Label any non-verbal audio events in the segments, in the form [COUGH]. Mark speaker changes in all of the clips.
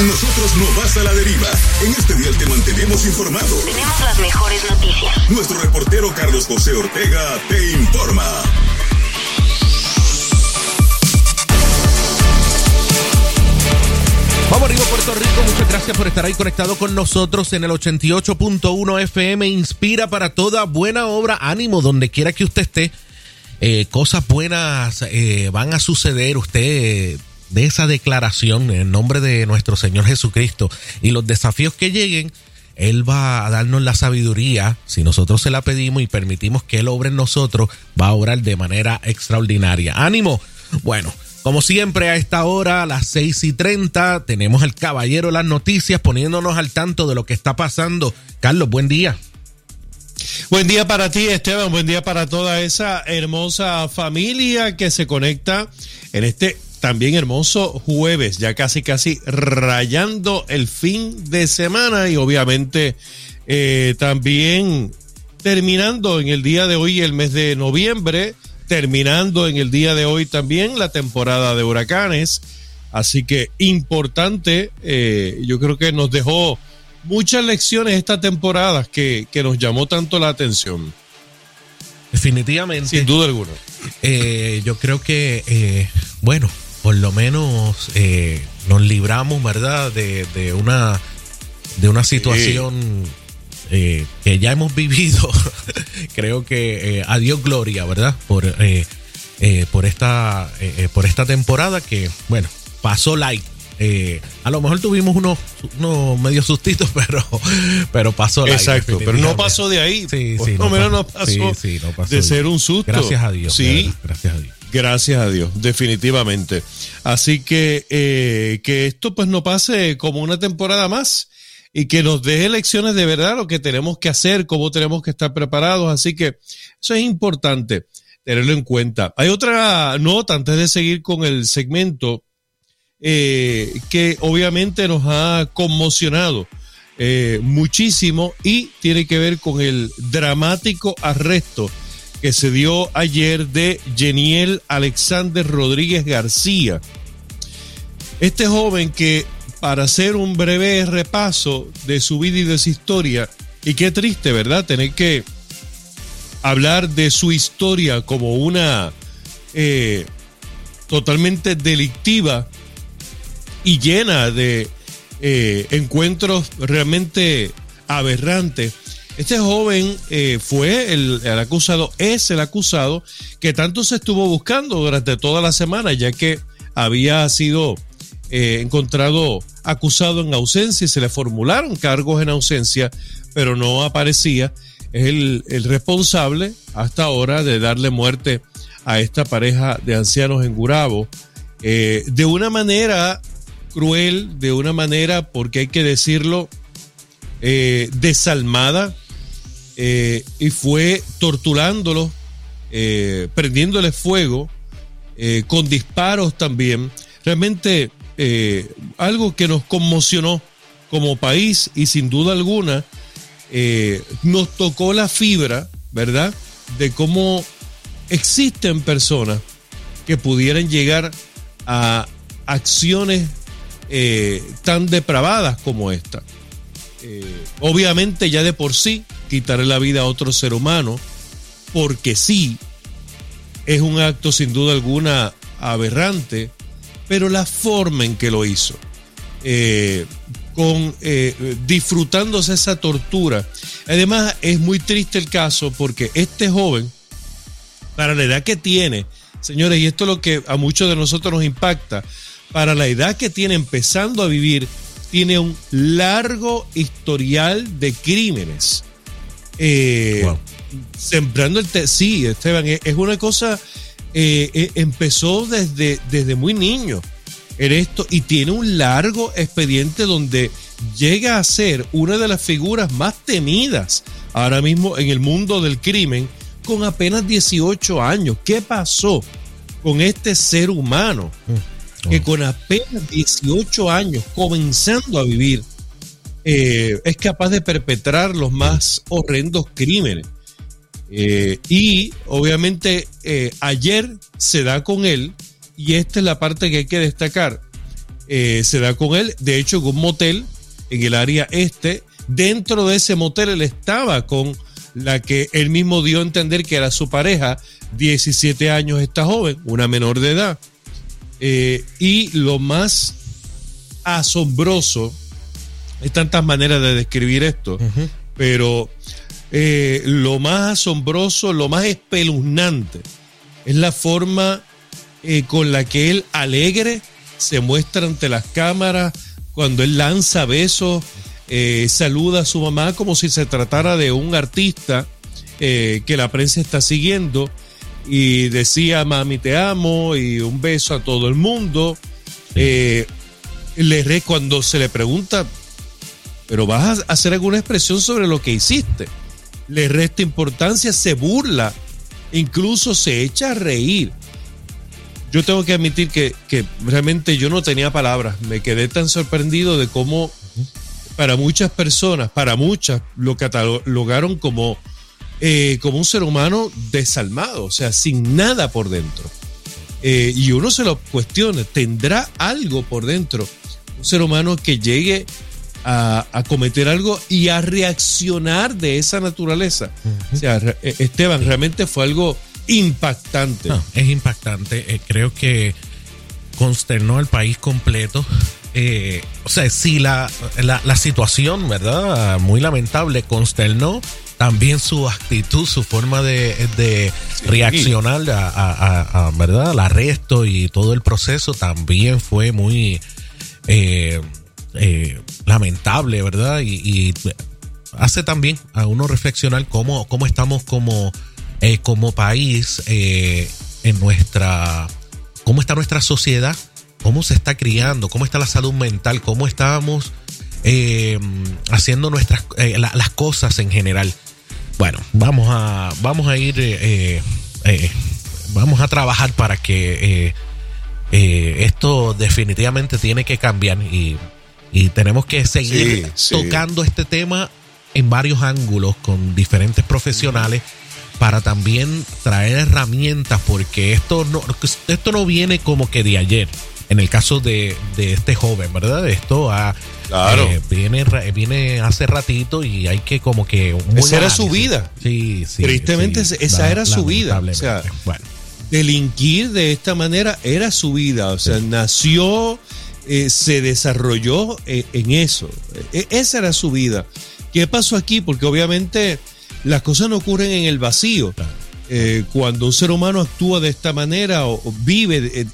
Speaker 1: Con nosotros no vas a la deriva. En este día te mantenemos informado.
Speaker 2: Tenemos las mejores noticias.
Speaker 1: Nuestro reportero Carlos José Ortega te informa.
Speaker 3: Vamos arriba Puerto Rico, muchas gracias por estar ahí conectado con nosotros en el 88.1 FM. Inspira para toda buena obra, ánimo donde quiera que usted esté. Eh, cosas buenas eh, van a suceder. Usted de esa declaración en nombre de nuestro Señor Jesucristo y los desafíos que lleguen, Él va a darnos la sabiduría. Si nosotros se la pedimos y permitimos que Él obre en nosotros, va a obrar de manera extraordinaria. Ánimo. Bueno. Como siempre, a esta hora, a las 6 y 30, tenemos al caballero las noticias poniéndonos al tanto de lo que está pasando. Carlos, buen día.
Speaker 4: Buen día para ti, Esteban. Buen día para toda esa hermosa familia que se conecta en este también hermoso jueves, ya casi casi rayando el fin de semana y obviamente eh, también terminando en el día de hoy el mes de noviembre terminando en el día de hoy también la temporada de huracanes. Así que importante, eh, yo creo que nos dejó muchas lecciones esta temporada que, nos llamó tanto la atención.
Speaker 3: Definitivamente.
Speaker 4: Sin duda alguna.
Speaker 3: Eh, yo creo que, eh, bueno, por lo menos nos libramos, ¿verdad? De, de, una, de una situación eh, que ya hemos [LAUGHS] vivido, creo que eh, a Dios gloria, ¿verdad? Por, eh, por, esta, por esta temporada que, bueno, pasó light. a lo mejor tuvimos unos, unos medios sustitos, [LAUGHS] pero, pero pasó light.
Speaker 4: Exacto, pero no pasó de ahí.
Speaker 3: Sí, sí,
Speaker 4: no, menos no pasó, de ser un susto.
Speaker 3: Gracias a Dios.
Speaker 4: Sí,
Speaker 3: gracias a Dios.
Speaker 4: Gracias a Dios, definitivamente. Así que que esto pues no pase como una temporada más y que nos deje lecciones de verdad lo que tenemos que hacer, cómo tenemos que estar preparados. Así que eso es importante tenerlo en cuenta. Hay otra nota antes de seguir con el segmento eh, que obviamente nos ha conmocionado eh, muchísimo y tiene que ver con el dramático arresto que se dio ayer de Geniel Alexander Rodríguez García. Este joven que para hacer un breve repaso de su vida y de su historia. Y qué triste, ¿verdad? Tener que hablar de su historia como una eh, totalmente delictiva y llena de eh, encuentros realmente aberrantes. Este joven eh, fue el, acusado, es el acusado que tanto se estuvo buscando durante toda la semana, ya que había sido eh, encontrado acusado en ausencia y se le formularon cargos en ausencia, pero no aparecía. Es el, responsable hasta ahora de darle muerte a esta pareja de ancianos en Gurabo eh, de una manera cruel, de una manera, porque hay que decirlo, eh, desalmada, y fue torturándolo, prendiéndole fuego, con disparos también. Realmente eh, algo que nos conmocionó como país y sin duda alguna eh, nos tocó la fibra, ¿verdad? De cómo existen personas que pudieran llegar a acciones eh, tan depravadas como esta. Obviamente ya de por sí quitarle la vida a otro ser humano, porque sí, es un acto sin duda alguna aberrante, pero la forma en que lo hizo, eh, con eh, disfrutándose esa tortura. Además, es muy triste el caso porque este joven, para la edad que tiene, señores, y esto es lo que a muchos de nosotros nos impacta, para la edad que tiene empezando a vivir, tiene un largo historial de crímenes. Eh, sembrando el... sí, Esteban, es una cosa eh, eh, empezó desde, desde muy niño en esto y tiene un largo expediente donde llega a ser una de las figuras más temidas ahora mismo en el mundo del crimen con apenas 18 años. ¿Qué pasó con este ser humano que con apenas 18 años, comenzando a vivir, eh, es capaz de perpetrar los más horrendos crímenes? Eh, y obviamente eh, ayer se da con él, y esta es la parte que hay que destacar. se da con él. De hecho, en un motel en el área este, dentro de ese motel él estaba con la que él mismo dio a entender que era su pareja, 17 años esta joven, una menor de edad. Eh, y lo más asombroso, hay tantas maneras de describir esto, pero eh, lo más asombroso, lo más espeluznante, es la forma eh, con la que él alegre se muestra ante las cámaras, cuando él lanza besos, eh, saluda a su mamá como si se tratara de un artista que la prensa está siguiendo y decía, mami, te amo y un beso a todo el mundo. le re, cuando se le pregunta, pero vas a hacer alguna expresión sobre lo que hiciste. Le resta importancia, se burla, incluso se echa a reír. Yo tengo que admitir que, realmente yo no tenía palabras. Me quedé tan sorprendido de cómo para muchas personas, para muchas, lo catalogaron como, eh, como un ser humano desalmado, o sea, sin nada por dentro. Eh, y uno se lo cuestiona, ¿tendrá algo por dentro? Un ser humano que llegue a, cometer algo y a reaccionar de esa naturaleza. O sea, eh, Esteban, realmente fue algo impactante.
Speaker 3: es impactante. Eh, creo que consternó al país completo. Eh, o sea, sí, la, la, situación, ¿verdad? Muy lamentable, consternó también su actitud, su forma de, reaccionar a, ¿verdad? al arresto y todo el proceso también fue muy eh, lamentable, ¿verdad? Y, hace también a uno reflexionar cómo, cómo estamos como, eh, como país eh, en nuestra, cómo está nuestra sociedad, cómo se está criando, cómo está la salud mental, cómo estamos haciendo nuestras las cosas en general. Bueno, vamos a, vamos a ir, vamos a trabajar para que esto definitivamente tiene que cambiar y y tenemos que seguir tocando este tema en varios ángulos con diferentes profesionales para también traer herramientas, porque esto no, esto no viene como que de ayer. En el caso de, este joven, ¿verdad? Esto eh, viene, viene hace ratito y hay que como que...
Speaker 4: Esa era su vida.
Speaker 3: Sí, sí.
Speaker 4: Tristemente esa era su vida. O sea, bueno. delinquir de esta manera era su vida. O sea, nació eh, se desarrolló eh, en eso. E, esa era su vida. ¿Qué pasó aquí? Porque obviamente las cosas no ocurren en el vacío. Eh, cuando un ser humano actúa de esta manera o, vive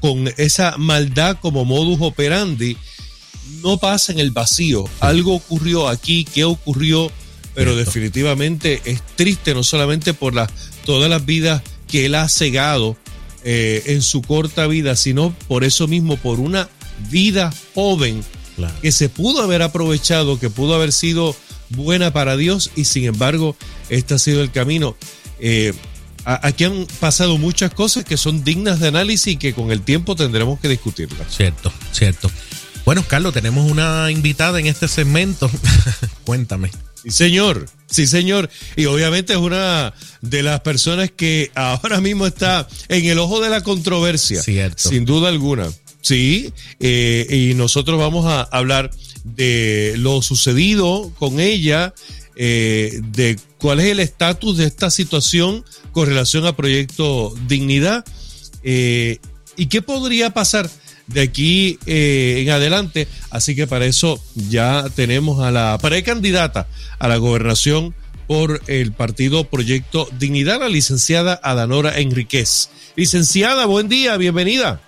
Speaker 4: con esa maldad como modus operandi, no pasa en el vacío. Algo ocurrió aquí, ¿qué ocurrió? Pero definitivamente es triste no solamente por las, todas las vidas que él ha cegado, eh, en su corta vida, sino por eso mismo, por una vida joven que se pudo haber aprovechado, que pudo haber sido buena para Dios y sin embargo este ha sido el camino. Eh, aquí han pasado muchas cosas que son dignas de análisis y que con el tiempo tendremos que discutirlas.
Speaker 3: Cierto, cierto. Bueno, Carlos, tenemos una invitada en este segmento. [LAUGHS] Cuéntame.
Speaker 4: Sí, señor. Sí, señor. Y obviamente es una de las personas que ahora mismo está en el ojo de la controversia.
Speaker 3: Cierto.
Speaker 4: Sin duda alguna. Sí. Eh, y nosotros vamos a hablar de lo sucedido con ella, eh, de cuál es el estatus de esta situación con relación al proyecto Dignidad eh, y qué podría pasar de aquí eh, en adelante. Así que para eso ya tenemos a la precandidata a la gobernación por el partido Proyecto Dignidad, la licenciada Adanora Enríquez. Licenciada, buen día, bienvenida.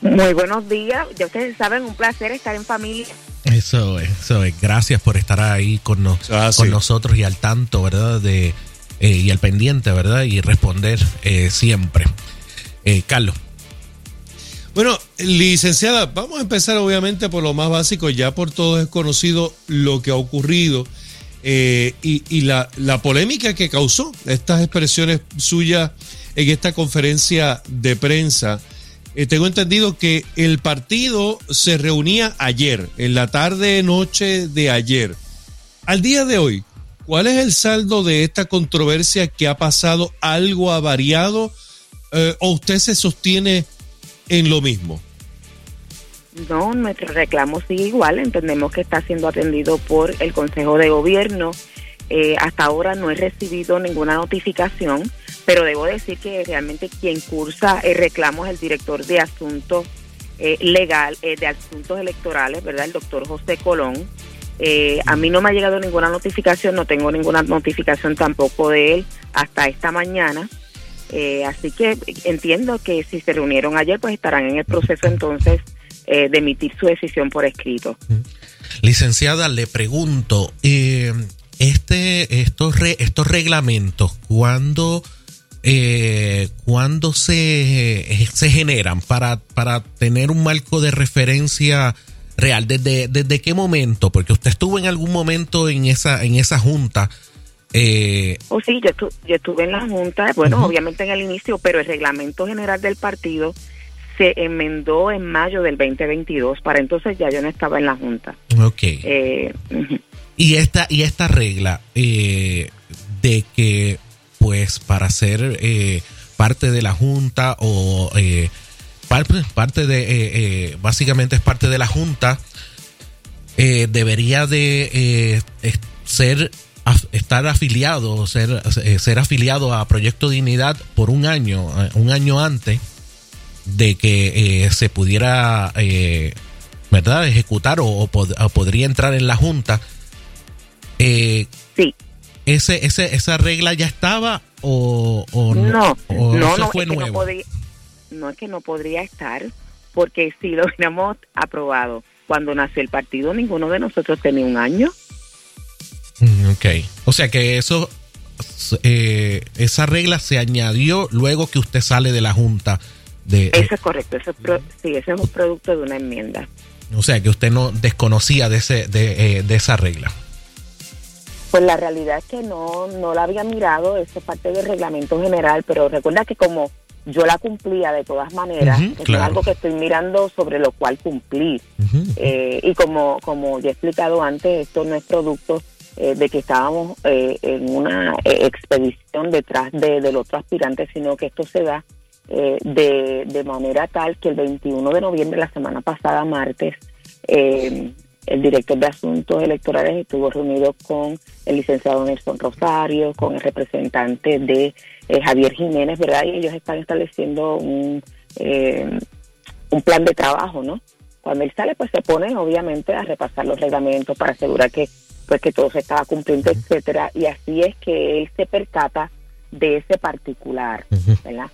Speaker 5: Muy buenos días. Ya ustedes saben, un placer estar en familia.
Speaker 3: Eso es, eso es. Gracias por estar ahí con, ah, con nosotros y al tanto, ¿verdad? De, eh, y al pendiente, ¿verdad? Y responder eh, siempre. Carlos.
Speaker 4: Bueno, licenciada, vamos a empezar obviamente por lo más básico, ya por todos es conocido lo que ha ocurrido eh, y, la, polémica que causó estas expresiones suyas en esta conferencia de prensa. Eh, tengo entendido que el partido se reunía ayer, en la tarde, noche de ayer. Al día de hoy, ¿cuál es el saldo de esta controversia que ha pasado? ¿Algo ha variado? Eh, ¿O usted se sostiene en lo mismo?
Speaker 5: No, nuestro reclamo sigue igual. Entendemos que está siendo atendido por el Consejo de Gobierno. Eh, hasta ahora no he recibido ninguna notificación, pero debo decir que realmente quien cursa el reclamo es el director de asuntos eh, legal, eh, de asuntos electorales, ¿verdad? El doctor José Colón. Eh, a mí no me ha llegado ninguna notificación, no tengo ninguna notificación tampoco de él hasta esta mañana. Eh, así que entiendo que si se reunieron ayer, pues estarán en el proceso entonces eh, de emitir su decisión por escrito.
Speaker 3: Licenciada, le pregunto, eh, este, estos, re- estos reglamentos, ¿cuándo, ¿cuándo se, se generan para, para tener un marco de referencia real? ¿Desde, ¿Desde qué momento? Porque usted estuvo en algún momento en esa, en esa junta. Eh,
Speaker 5: O sí, yo, estu- yo estuve en la Junta, bueno, obviamente en el inicio, pero el reglamento general del partido se enmendó en mayo del 2022. Para entonces ya yo no estaba en la Junta.
Speaker 3: ok.
Speaker 5: Eh.
Speaker 3: Y esta, y esta regla eh, de que, pues, para ser eh, parte de la Junta o eh, parte, parte de, eh, eh, básicamente es parte de la Junta, eh, debería de eh, ser af- estar afiliado, ser, eh, ser afiliado a Proyecto Dignidad por un año, eh, un año antes de que eh, se pudiera, eh, ¿verdad?, ejecutar o, o pod- o podría entrar en la Junta. Eh,
Speaker 5: Sí,
Speaker 3: ese, ese, ¿Esa regla ya estaba o, o
Speaker 5: no, no,
Speaker 3: eso
Speaker 5: no,
Speaker 3: fue
Speaker 5: es que no
Speaker 3: nuevo?
Speaker 5: No es que no podría estar, porque si lo hubiéramos aprobado cuando nació el partido, ninguno de nosotros tenía un año.
Speaker 3: Mm, Ok. O sea que eso, eh, esa regla se añadió luego que usted sale de la Junta. De,
Speaker 5: Eso es correcto, eso es pro- sí, eso es un producto de una enmienda.
Speaker 3: o sea que usted no desconocía de, ese, de, eh, de esa regla.
Speaker 5: Pues la realidad es que no, no la había mirado, eso es parte del reglamento general, pero recuerda que como yo la cumplía de todas maneras,
Speaker 3: claro.
Speaker 5: es algo que estoy mirando sobre lo cual cumplir. Eh, y como, como ya he explicado antes, esto no es producto eh, de que estábamos eh, en una eh, expedición detrás de, del otro aspirante, sino que esto se da eh, de, de manera tal que el 21 de noviembre, la semana pasada, martes, eh, el director de Asuntos Electorales estuvo reunido con el licenciado Nelson Rosario, con el representante de eh, Javier Jiménez, ¿verdad? Y ellos están estableciendo un, eh, un plan de trabajo, ¿no? Cuando él sale, pues se pone obviamente a repasar los reglamentos para asegurar que pues que todo se estaba cumpliendo, etcétera, y así es que él se percata de ese particular. ¿verdad?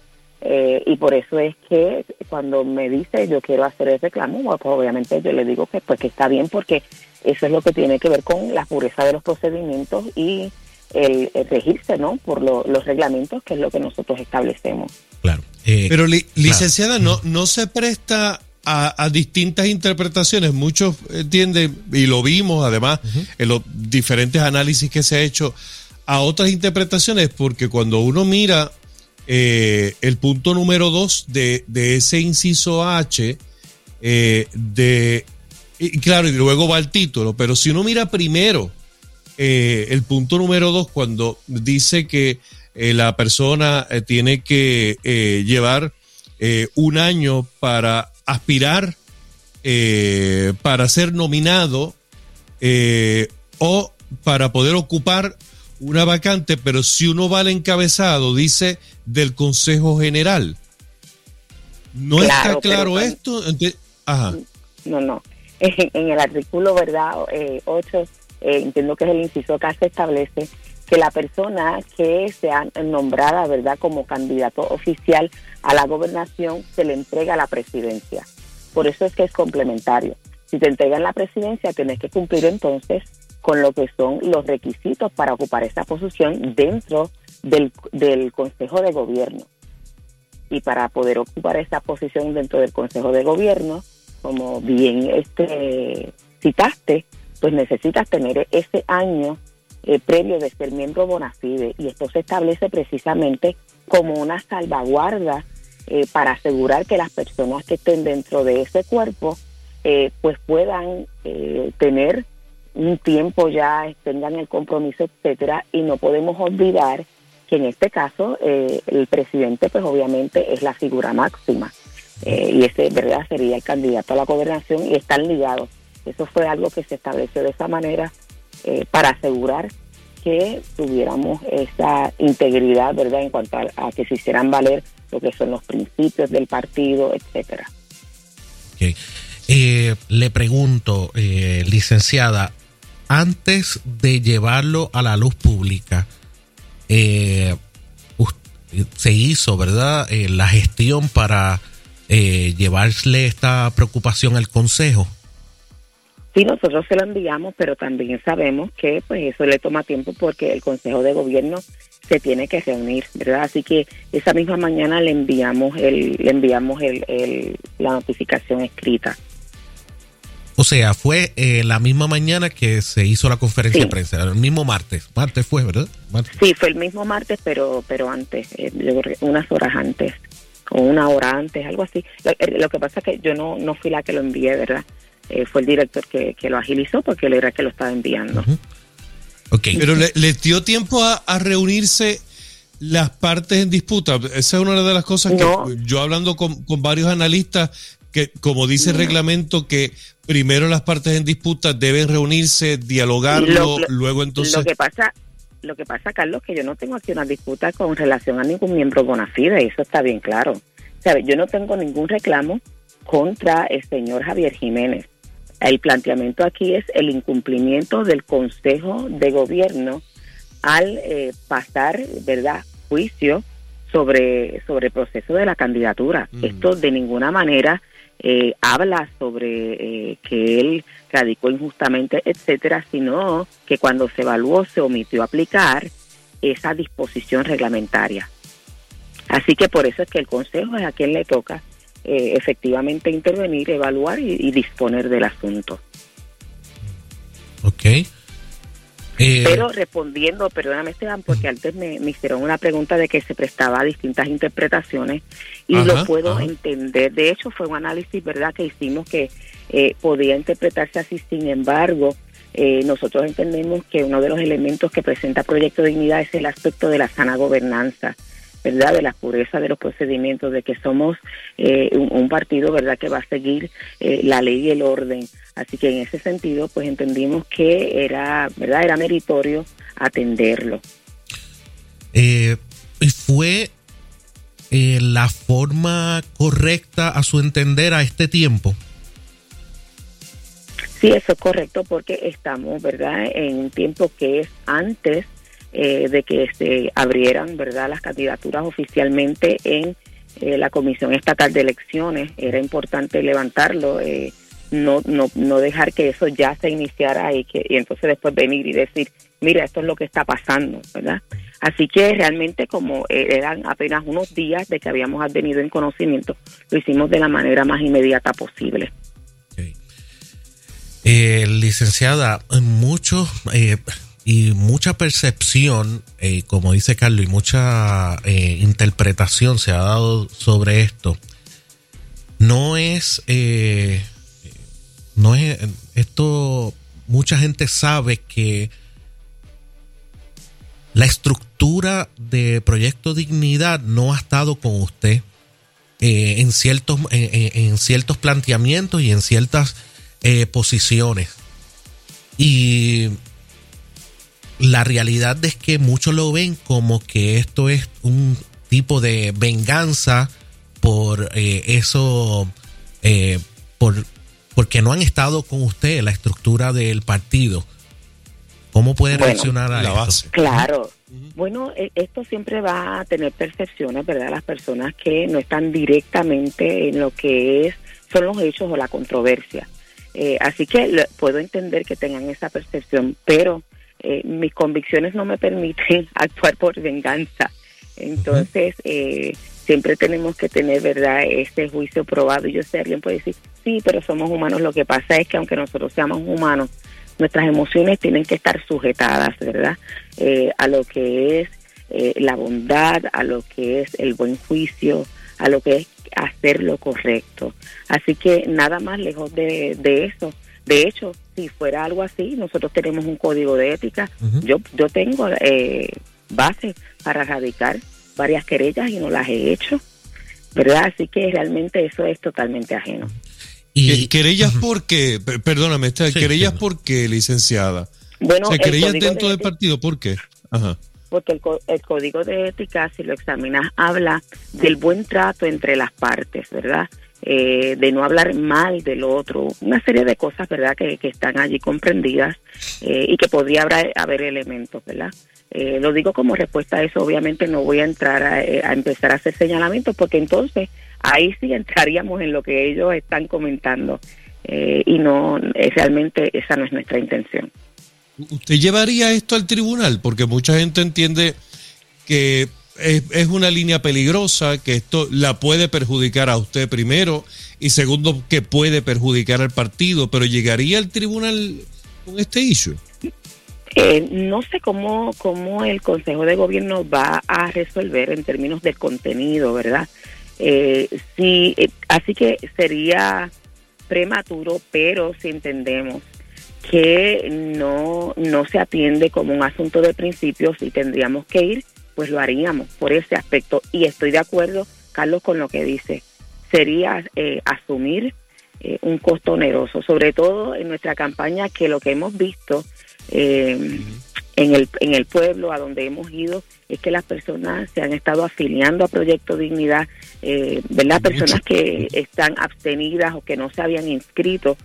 Speaker 5: Eh, y por eso es que cuando me dice yo quiero hacer el reclamo, pues obviamente yo le digo que pues que está bien porque eso es lo que tiene que ver con la pureza de los procedimientos y el, el regirse, ¿no? Por lo- los reglamentos, que es lo que nosotros establecemos.
Speaker 3: Claro. Eh,
Speaker 4: Pero, li-
Speaker 3: claro.
Speaker 4: licenciada, no, no se presta a, a distintas interpretaciones. Muchos entienden, y lo vimos además en los diferentes análisis que se ha hecho, a otras interpretaciones, porque cuando uno mira eh, el punto número dos de, de ese inciso H, eh, de, y claro, y luego va el título, pero si uno mira primero eh, el punto número dos, cuando dice que la persona tiene que llevar un año para aspirar, para ser nominado o para poder ocupar una vacante, pero si uno va al encabezado, dice del Consejo General. ¿No
Speaker 5: Claro,
Speaker 4: está claro esto? Ajá.
Speaker 5: No, no. En, en el artículo, ¿verdad? Eh, 8, eh, entiendo que es el inciso acá, se establece que la persona que sea nombrada, ¿verdad?, como candidato oficial a la gobernación, se le entrega la presidencia. Por eso es que es complementario. Si te entregan la presidencia, tienes que cumplir entonces con lo que son los requisitos para ocupar esa posición dentro del, del Consejo de Gobierno. Y para poder ocupar esa posición dentro del Consejo de Gobierno, como bien este citaste, pues necesitas tener ese año eh, previo de ser miembro bona fide y esto se establece precisamente como una salvaguarda eh, para asegurar que las personas que estén dentro de ese cuerpo eh, pues puedan eh, tener un tiempo ya, tengan el compromiso, etcétera, y no podemos olvidar que en este caso eh, el presidente pues obviamente es la figura máxima. eh, y ese, ¿verdad?, sería el candidato a la gobernación y están ligados. Eso fue algo que se estableció de esa manera eh, para asegurar que tuviéramos esa integridad, ¿verdad?, en cuanto a, que se hicieran valer lo que son los principios del partido, etcétera.
Speaker 3: Eh, le pregunto, eh, licenciada, antes de llevarlo a la luz pública, eh, se hizo, ¿verdad?, la gestión para llevarle esta preocupación al Consejo.
Speaker 5: Sí, nosotros se lo enviamos, pero también sabemos que pues eso le toma tiempo porque el Consejo de Gobierno se tiene que reunir, ¿verdad? Así que esa misma mañana le enviamos el, le enviamos el, la notificación escrita.
Speaker 3: O sea, fue eh, la misma mañana que se hizo la conferencia de prensa, el mismo martes. Martes fue, ¿verdad?
Speaker 5: Sí, fue el mismo martes, pero pero antes, eh, unas horas antes, o una hora antes, algo así. Lo, eh, que pasa es que yo no, no fui la que lo envié, ¿verdad? Eh, fue el director que, lo agilizó porque él era el que lo estaba enviando.
Speaker 4: Pero le, dio tiempo a, reunirse las partes en disputa. Esa es una de las cosas que yo hablando con, varios analistas, que como dice el reglamento, que primero las partes en disputa deben reunirse, dialogarlo, luego entonces...
Speaker 5: Lo que pasa... Lo que pasa, Carlos, que yo no tengo aquí una disputa con relación a ningún miembro bona fide, eso está bien claro. ¿Sabe? Yo no tengo ningún reclamo contra el señor Javier Jiménez. El planteamiento aquí es el incumplimiento del Consejo de Gobierno al eh, pasar, ¿verdad?, juicio sobre, sobre el proceso de la candidatura. Esto de ninguna manera eh, habla sobre eh, que él radicó injustamente, etcétera, sino que cuando se evaluó se omitió aplicar esa disposición reglamentaria. Así que por eso es que el Consejo es a quien le toca eh, efectivamente intervenir, evaluar y, disponer del asunto.
Speaker 3: Ok.
Speaker 5: Eh, Pero respondiendo, perdóname Esteban, porque antes me, hicieron una pregunta de que se prestaba a distintas interpretaciones y lo puedo entender. De hecho, fue un análisis, ¿verdad?, que hicimos que eh, podía interpretarse así. Sin embargo, nosotros entendemos que uno de los elementos que presenta Proyecto de Dignidad es el aspecto de la sana gobernanza. ¿Verdad? De la pureza de los procedimientos, de que somos eh, un, partido, ¿verdad? Que va a seguir eh, la ley y el orden. Así que en ese sentido, pues entendimos que era, ¿verdad? Era meritorio atenderlo.
Speaker 3: Eh, ¿Fue la forma correcta a su entender a este tiempo?
Speaker 5: Sí, eso es correcto porque estamos, ¿verdad? En un tiempo que es antes eh, de que se abrieran verdad las candidaturas oficialmente en eh, la Comisión Estatal de Elecciones. Era importante levantarlo, eh, no, no, no dejar que eso ya se iniciara y, que, y entonces después venir y decir, mira, esto es lo que está pasando, ¿verdad? Así que realmente como eran apenas unos días de que habíamos venido en conocimiento, lo hicimos de la manera más inmediata posible.
Speaker 3: licenciada, muchos y mucha percepción, eh, como dice Carlos, y mucha eh, interpretación se ha dado sobre esto. No es, eh, no es, esto, mucha gente sabe que la estructura de Proyecto Dignidad no ha estado con usted en, ciertos, en, ciertos planteamientos y en ciertas posiciones. Y la realidad es que muchos lo ven como que esto es un tipo de venganza por eh, eso, eh, por, porque no han estado con usted en la estructura del partido. ¿Cómo puede reaccionar a la base?
Speaker 5: Claro. Bueno, e, esto siempre va a tener percepciones, ¿verdad? Las personas que no están directamente en lo que es son los hechos o la controversia. Eh, así que puedo entender que tengan esa percepción, pero eh, mis convicciones no me permiten [LAUGHS] actuar por venganza. Entonces, eh, siempre tenemos que tener, ¿verdad?, este juicio probado. Y yo sé, alguien puede decir, sí, pero somos humanos. Lo que pasa es que aunque nosotros seamos humanos, nuestras emociones tienen que estar sujetadas, ¿verdad?, eh, a lo que es la bondad, a lo que es el buen juicio, a lo que es hacer lo correcto. Así que nada más lejos de, de eso. De hecho, si fuera algo así, nosotros tenemos un código de ética. Yo yo tengo eh, base para erradicar varias querellas y no las he hecho. ¿verdad? Así que realmente eso es totalmente ajeno.
Speaker 4: Y, ¿Querellas por qué? Perdóname, ¿querellas por qué, licenciada?
Speaker 5: Bueno,
Speaker 4: ¿querellas dentro del partido por qué?
Speaker 5: Ajá. Porque el, el código de ética, si lo examinas, habla del buen trato entre las partes, ¿verdad? Eh, de no hablar mal del otro, una serie de cosas, ¿verdad?, que, están allí comprendidas eh, y que podría haber, haber elementos, ¿verdad? Eh, lo digo como respuesta a eso, obviamente no voy a entrar a, a, empezar a hacer señalamientos porque entonces ahí sí [LAUGHS] entraríamos en lo que ellos están comentando y no, realmente esa no es nuestra intención.
Speaker 4: ¿Usted llevaría esto al tribunal? Porque mucha gente entiende que es, una línea peligrosa, que esto la puede perjudicar a usted primero y segundo que puede perjudicar al partido, pero ¿llegaría al tribunal con este issue?
Speaker 5: Eh, no sé cómo, cómo el Consejo de Gobierno va a resolver en términos de contenido, ¿verdad? Eh, sí, eh, así que sería prematuro, pero si entendemos que no, no se atiende como un asunto de principios y tendríamos que ir pues lo haríamos por ese aspecto. Y estoy de acuerdo, Carlos, con lo que dice. Sería eh, asumir eh, un costo oneroso, sobre todo en nuestra campaña, que lo que hemos visto eh, en, el, en el pueblo, a donde hemos ido, es que las personas se han estado afiliando a Proyecto Dignidad, ¿verdad? Personas que están abstenidas o que no se habían inscrito.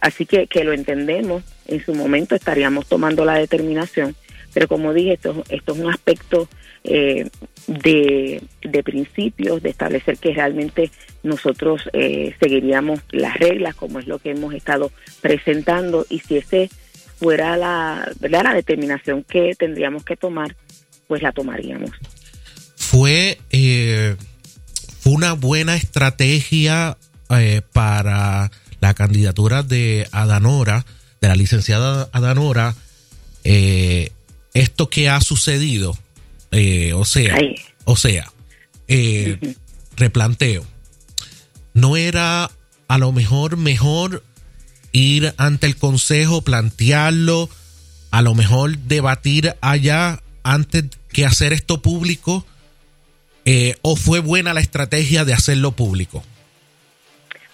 Speaker 5: así que, que lo entendemos, en su momento estaríamos tomando la determinación pero como dije, esto, esto es un aspecto eh, de, de, principios, de establecer que realmente nosotros eh, seguiríamos las reglas, como es lo que hemos estado presentando, y si ese fuera la, la determinación que tendríamos que tomar, pues la tomaríamos.
Speaker 3: Fue, eh, fue una buena estrategia para la candidatura de Adanora, de la licenciada Adanora, eh, esto que ha sucedido, eh, o sea, o sea, eh, replanteo, no era a lo mejor mejor ir ante el consejo, plantearlo, a lo mejor debatir allá antes que hacer esto público, eh, o fue buena la estrategia de hacerlo público.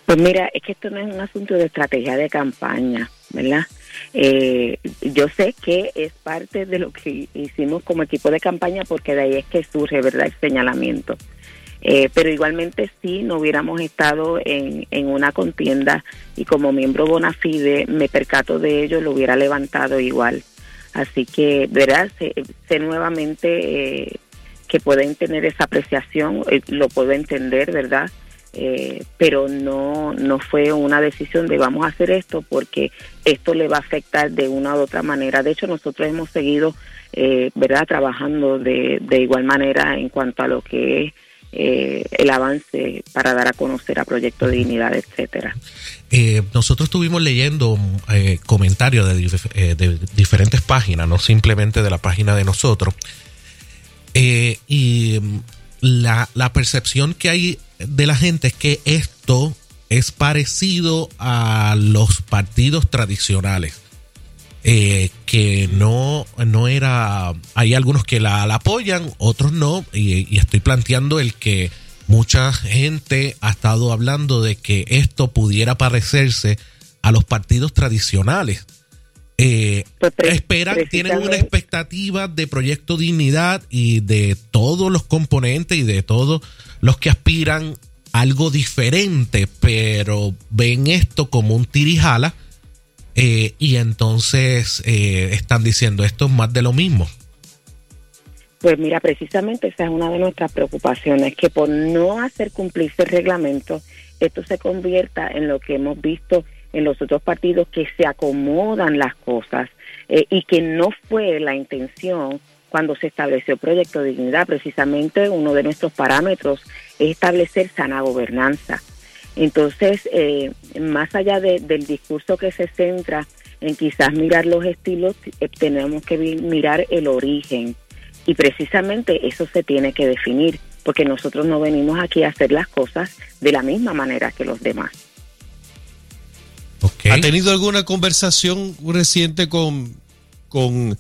Speaker 5: Pues mira, es que esto no es un asunto de estrategia de campaña, ¿verdad? Eh, yo sé que es parte de lo que hicimos como equipo de campaña porque de ahí es que surge, ¿verdad?, el señalamiento. Eh, pero igualmente si no hubiéramos estado en, en una contienda y como miembro bona fide me percato de ello, lo hubiera levantado igual. Así que, ¿verdad? Sé, sé nuevamente eh, que pueden tener esa apreciación, eh, lo puedo entender, ¿verdad? Eh, pero no, no fue una decisión de vamos a hacer esto porque esto le va a afectar de una u otra manera. De hecho, nosotros hemos seguido, eh, ¿verdad?, trabajando de, de igual manera en cuanto a lo que es eh, el avance para dar a conocer a Proyecto Dignidad, etcétera.
Speaker 3: nosotros estuvimos leyendo comentarios de, de, diferentes páginas, no simplemente de la página de nosotros, y mm, la, la percepción que hay de la gente es que esto es parecido a los partidos tradicionales. Eh, que no, no era. Hay algunos que la, apoyan, otros no. Y, estoy planteando el que mucha gente ha estado hablando de que esto pudiera parecerse a los partidos tradicionales. Eh, pues esperan, tienen una expectativa de Proyecto Dignidad y de todos los componentes y de todos los que aspiran algo diferente, pero ven esto como un tirijala eh, y entonces eh, están diciendo esto es más de lo mismo.
Speaker 5: Pues mira, precisamente esa es una de nuestras preocupaciones, que por no hacer cumplirse el reglamento, esto se convierta en lo que hemos visto en los otros partidos, que se acomodan las cosas eh, y que no fue la intención cuando se estableció el Proyecto de Dignidad. Precisamente uno de nuestros parámetros es establecer sana gobernanza. Entonces, eh, más allá del discurso que se centra en quizás mirar los estilos, eh, tenemos que mirar el origen. Y precisamente eso se tiene que definir, porque nosotros no venimos aquí a hacer las cosas de la misma manera que los demás.
Speaker 4: ¿Ha tenido alguna conversación reciente con, con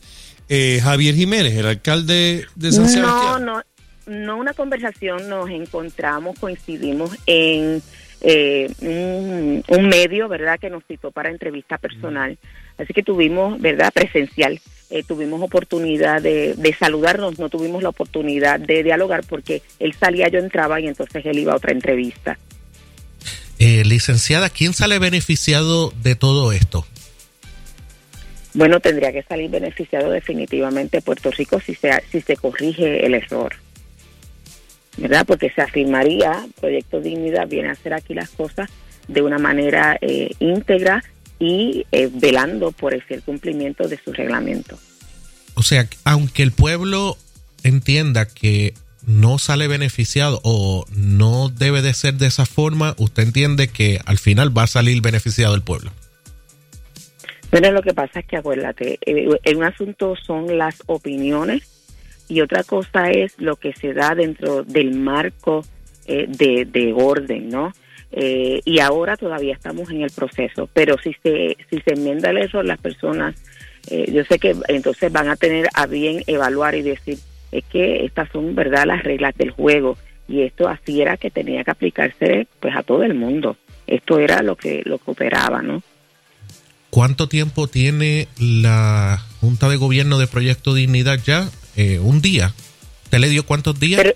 Speaker 4: eh, Javier Jiménez, el alcalde de San Sebastián?
Speaker 5: No, no, no una conversación, nos encontramos, coincidimos en eh, un, medio, ¿verdad?, que nos citó para entrevista personal. Así que tuvimos, ¿verdad?, presencial. Eh, tuvimos oportunidad de, saludarnos, no tuvimos la oportunidad de dialogar porque él salía, yo entraba y entonces él iba a otra entrevista.
Speaker 3: Eh, licenciada, ¿quién sale beneficiado de todo esto?
Speaker 5: Bueno, tendría que salir beneficiado definitivamente Puerto Rico si se, si se corrige el error. ¿Verdad? Porque se afirmaría, Proyecto Dignidad viene a hacer aquí las cosas de una manera eh, íntegra y eh, velando por el fiel cumplimiento de su reglamento.
Speaker 3: O sea, aunque el pueblo entienda que no sale beneficiado o no debe de ser de esa forma, usted entiende que al final va a salir beneficiado el pueblo.
Speaker 5: Bueno, lo que pasa es que acuérdate, eh, en un asunto son las opiniones y otra cosa es lo que se da dentro del marco eh, de, orden, ¿no? Eh, y ahora todavía estamos en el proceso, pero si se, si se enmienda el error, las personas, yo sé que entonces van a tener a bien evaluar y decir, es que estas son, ¿verdad?, las reglas del juego y esto así era que tenía que aplicarse pues a todo el mundo. Esto era lo que, lo que operaba, ¿no?
Speaker 3: ¿Cuánto tiempo tiene la Junta de Gobierno de Proyecto Dignidad ya? Eh, un día. ¿Usted le dio cuántos días?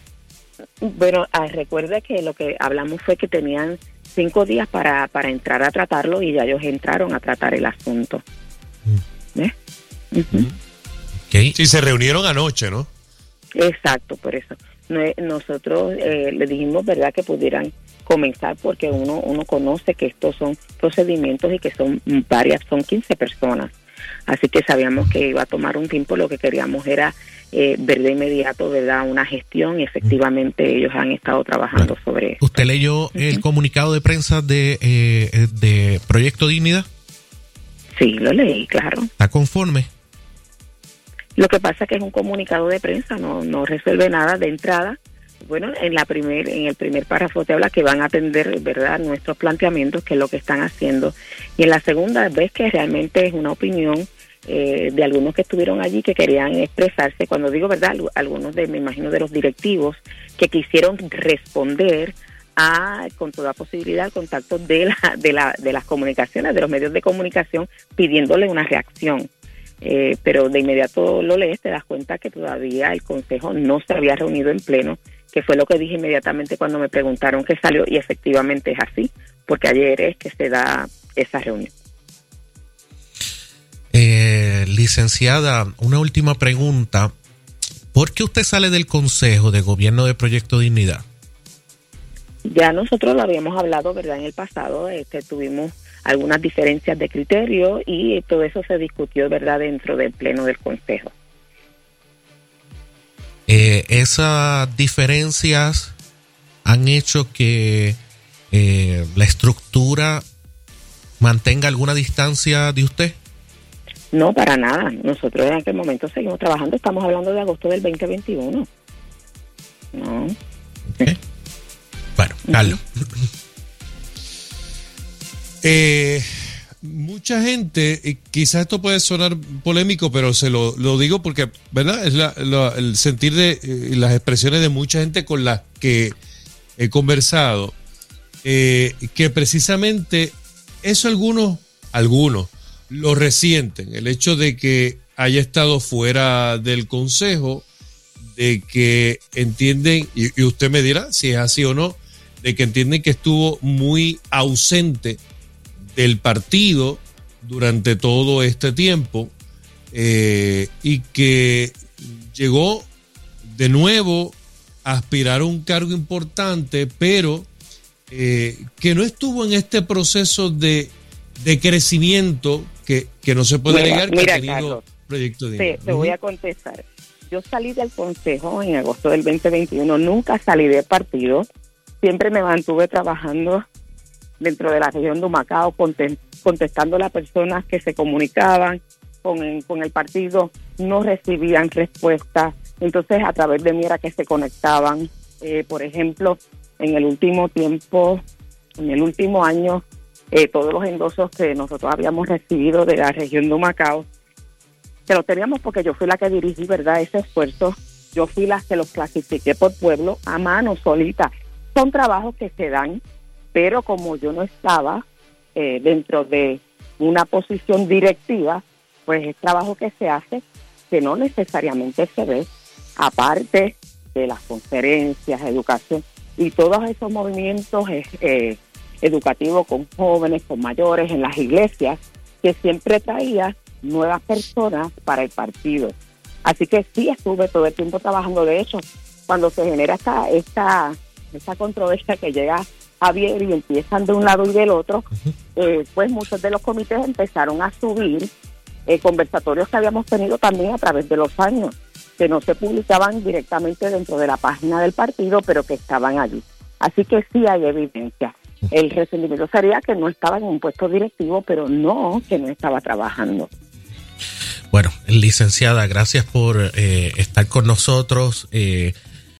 Speaker 5: bueno, ah, recuerde que lo que hablamos fue que tenían cinco días para, para entrar a tratarlo y ya ellos entraron a tratar el asunto.
Speaker 4: Mm. ¿Ves? Sí, se reunieron anoche, ¿no?
Speaker 5: Exacto, por eso. Nosotros eh, le dijimos, ¿verdad?, que pudieran comenzar porque uno, uno conoce que estos son procedimientos y que son varias, son 15 personas. Así que sabíamos que iba a tomar un tiempo, lo que queríamos era eh, ver de inmediato ¿verdad? una gestión y efectivamente ellos han estado trabajando sobre eso.
Speaker 3: ¿Usted leyó el comunicado de prensa de, eh, de Proyecto Dignidad?
Speaker 5: Sí, lo leí, claro.
Speaker 3: ¿Está conforme?
Speaker 5: Lo que pasa es que es un comunicado de prensa, no, no resuelve nada de entrada bueno, en la primer, en el primer párrafo te habla que van a atender, ¿verdad?, nuestros planteamientos, que es lo que están haciendo. Y en la segunda ves que realmente es una opinión eh, de algunos que estuvieron allí que querían expresarse. Cuando digo verdad, algunos de, me imagino, de los directivos que quisieron responder a, con toda posibilidad, al contacto de, la, de, la, de las comunicaciones, de los medios de comunicación, pidiéndole una reacción. Eh, pero de inmediato lo lees, te das cuenta que todavía el Consejo no se había reunido en pleno que fue lo que dije inmediatamente cuando me preguntaron qué salió y efectivamente es así, porque ayer es que se da esa reunión.
Speaker 3: Eh, licenciada, una última pregunta. ¿Por qué usted sale del Consejo de Gobierno de Proyecto Dignidad?
Speaker 5: Ya nosotros lo habíamos hablado, ¿verdad? En el pasado este, tuvimos algunas diferencias de criterio y todo eso se discutió, ¿verdad? Dentro del Pleno del Consejo.
Speaker 3: Eh, esas diferencias han hecho que eh, la estructura mantenga alguna distancia de usted.
Speaker 5: No, para nada. Nosotros en aquel momento seguimos trabajando. Estamos hablando de agosto del 2021. No.
Speaker 3: Bueno, Carlos.
Speaker 4: Eh, mucha gente, quizás esto puede sonar polémico, pero se lo, digo porque, ¿verdad? Es el sentir de eh, las expresiones de mucha gente con las que he conversado, eh, que precisamente eso algunos, algunos lo resienten, el hecho de que haya estado fuera del consejo, de que entienden, y usted me dirá si es así o no, de que entienden que estuvo muy ausente del partido durante todo este tiempo eh, y que llegó de nuevo a aspirar a un cargo importante, pero eh, que no estuvo en este proceso de, crecimiento que, no se puede negar que ha tenido proyecto
Speaker 5: de... Te, voy a contestar. Yo salí del consejo en agosto del 2021, nunca salí del partido, siempre me mantuve trabajando dentro de la región de Humacao, contestando a las personas que se comunicaban con con el partido, no recibían respuesta. Entonces, a través de mí era que se conectaban. Eh, por ejemplo, en el último tiempo, en el último año, eh, todos los endosos que nosotros habíamos recibido de la región de Humacao, que los teníamos porque yo fui la que dirigí, ¿verdad?, ese esfuerzo yo fui las que los clasifiqué por pueblo a mano solita. Son trabajos que se dan, pero como yo no estaba eh, dentro de una posición directiva, pues es trabajo que se hace que no necesariamente se ve, aparte de las conferencias, educación y todos esos movimientos eh, educativos con jóvenes, con mayores en las iglesias, que siempre traía nuevas personas para el partido. Así que sí estuve todo el tiempo trabajando. De hecho, cuando se genera esta, esta, esta controversia que llega Javier y empiezan de un lado y del otro, eh, pues muchos de los comités empezaron a subir eh, conversatorios que habíamos tenido también a través de los años, que no se publicaban directamente dentro de la página del partido, pero que estaban allí. Así que sí hay evidencia. El resentimiento sería que no estaba en un puesto directivo, pero no que no estaba trabajando.
Speaker 3: Bueno, licenciada, gracias por eh, estar con nosotros. Eh,